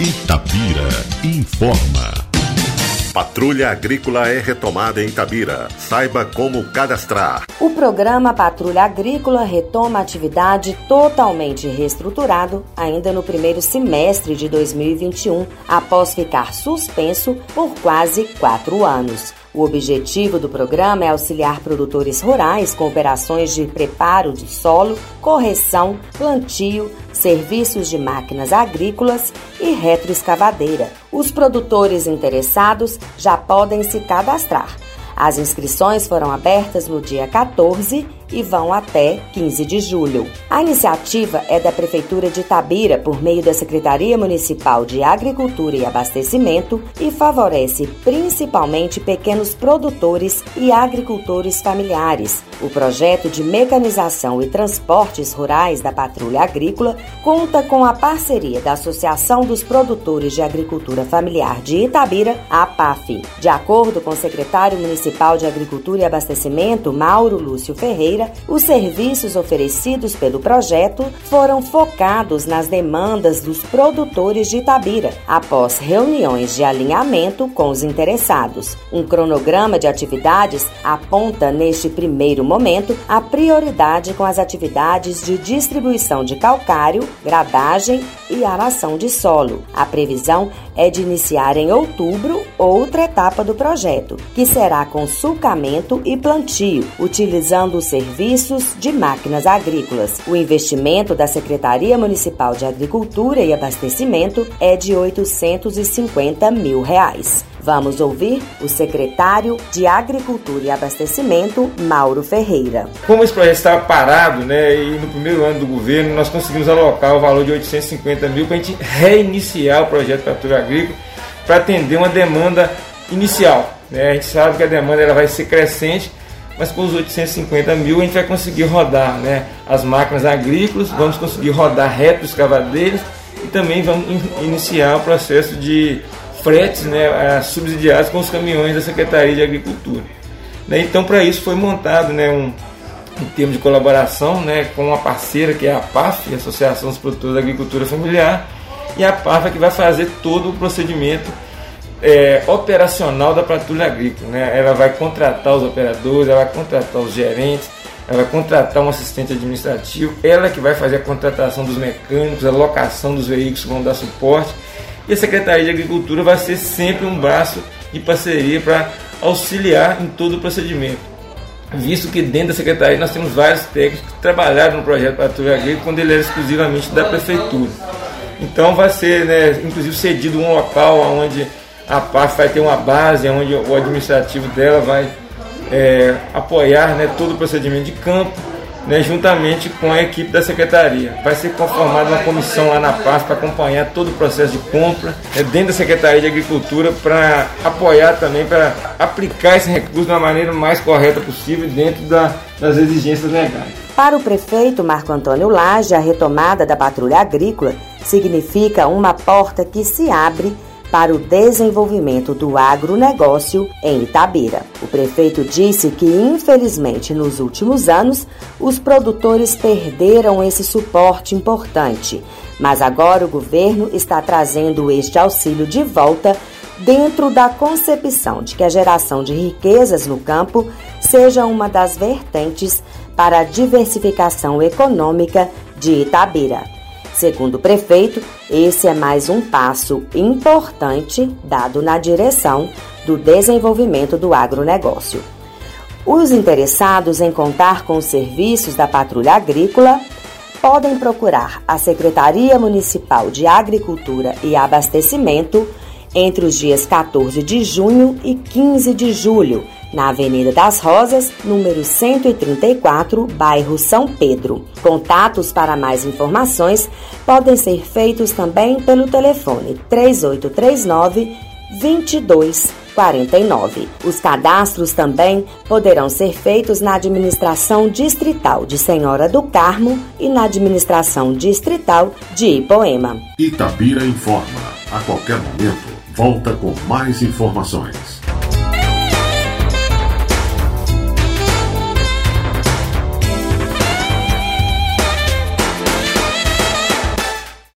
Itapira informa. Patrulha Agrícola é retomada em Itabira. Saiba como cadastrar. O programa Patrulha Agrícola retoma atividade totalmente reestruturado ainda no primeiro semestre de 2021, após ficar suspenso por quase quatro anos. O objetivo do programa é auxiliar produtores rurais com operações de preparo de solo, correção, plantio, serviços de máquinas agrícolas e retroescavadeira. Os produtores interessados já podem se cadastrar. As inscrições foram abertas no dia 14 e vão até 15 de julho. A iniciativa é da Prefeitura de Itabira por meio da Secretaria Municipal de Agricultura e Abastecimento e favorece principalmente pequenos produtores e agricultores familiares. O projeto de mecanização e transportes rurais da Patrulha Agrícola conta com a parceria da Associação dos Produtores de Agricultura Familiar de Itabira, a APAF. De acordo com o secretário municipal de Agricultura e Abastecimento, Mauro Lúcio Ferreira, os serviços oferecidos pelo projeto foram focados nas demandas dos produtores de Itabira, após reuniões de alinhamento com os interessados. Um cronograma de atividades aponta, neste primeiro momento, a prioridade com as atividades de distribuição de calcário, gradagem e aração de solo. A previsão é de iniciar em outubro outra etapa do projeto, que será com sulcamento e plantio, utilizando o serviços de máquinas agrícolas. O investimento da Secretaria Municipal de Agricultura e Abastecimento é de 850 mil reais. Vamos ouvir o secretário de Agricultura e Abastecimento, Mauro Ferreira. Como esse projeto estava parado, né, e no primeiro ano do governo nós conseguimos alocar o valor de 850 mil para a gente reiniciar o projeto Patrulha Agrícola para atender uma demanda inicial. Né? A gente sabe que a demanda ela vai ser crescente, mas com os 850 mil a gente vai conseguir rodar né, as máquinas agrícolas, vamos conseguir rodar retroescavadeiras e também vamos iniciar o processo de fretes né, subsidiados com os caminhões da Secretaria de Agricultura. Né, então, para isso foi montado né, um, um termo de colaboração né, com uma parceira que é a PAF, Associação dos Produtores da Agricultura Familiar, e a PAF é que vai fazer todo o procedimento é, operacional da patrulha agrícola. Né? Ela vai contratar os operadores, ela vai contratar os gerentes, ela vai contratar um assistente administrativo, ela que vai fazer a contratação dos mecânicos, a locação dos veículos que vão dar suporte e a Secretaria de Agricultura vai ser sempre um braço de parceria para auxiliar em todo o procedimento. Visto que dentro da Secretaria nós temos vários técnicos que trabalharam no projeto Patrulha Agrícola quando ele era exclusivamente da Prefeitura. Então vai ser, né, inclusive, cedido um local onde a PAF vai ter uma base, onde o administrativo dela vai é, apoiar né, todo o procedimento de campo né, juntamente com a equipe da secretaria. Vai ser conformada uma comissão lá na paz para acompanhar todo o processo de compra né, dentro da Secretaria de Agricultura para apoiar também, para aplicar esse recurso da maneira mais correta possível dentro da, das exigências legais. Para o prefeito Marco Antônio Lage, a retomada da patrulha agrícola significa uma porta que se abre para o desenvolvimento do agronegócio em Itabira. O prefeito disse que, infelizmente, nos últimos anos, os produtores perderam esse suporte importante, mas agora o governo está trazendo este auxílio de volta dentro da concepção de que a geração de riquezas no campo seja uma das vertentes para a diversificação econômica de Itabira. Segundo o prefeito, esse é mais um passo importante dado na direção do desenvolvimento do agronegócio. Os interessados em contar com os serviços da Patrulha Agrícola podem procurar a Secretaria Municipal de Agricultura e Abastecimento entre os dias 14 de junho e 15 de julho, na Avenida das Rosas, número 134, bairro São Pedro. Contatos para mais informações podem ser feitos também pelo telefone 3839 2249. Os cadastros também poderão ser feitos na administração distrital de Senhora do Carmo e na administração distrital de Ipoema. Itabira informa. A qualquer momento, volta com mais informações.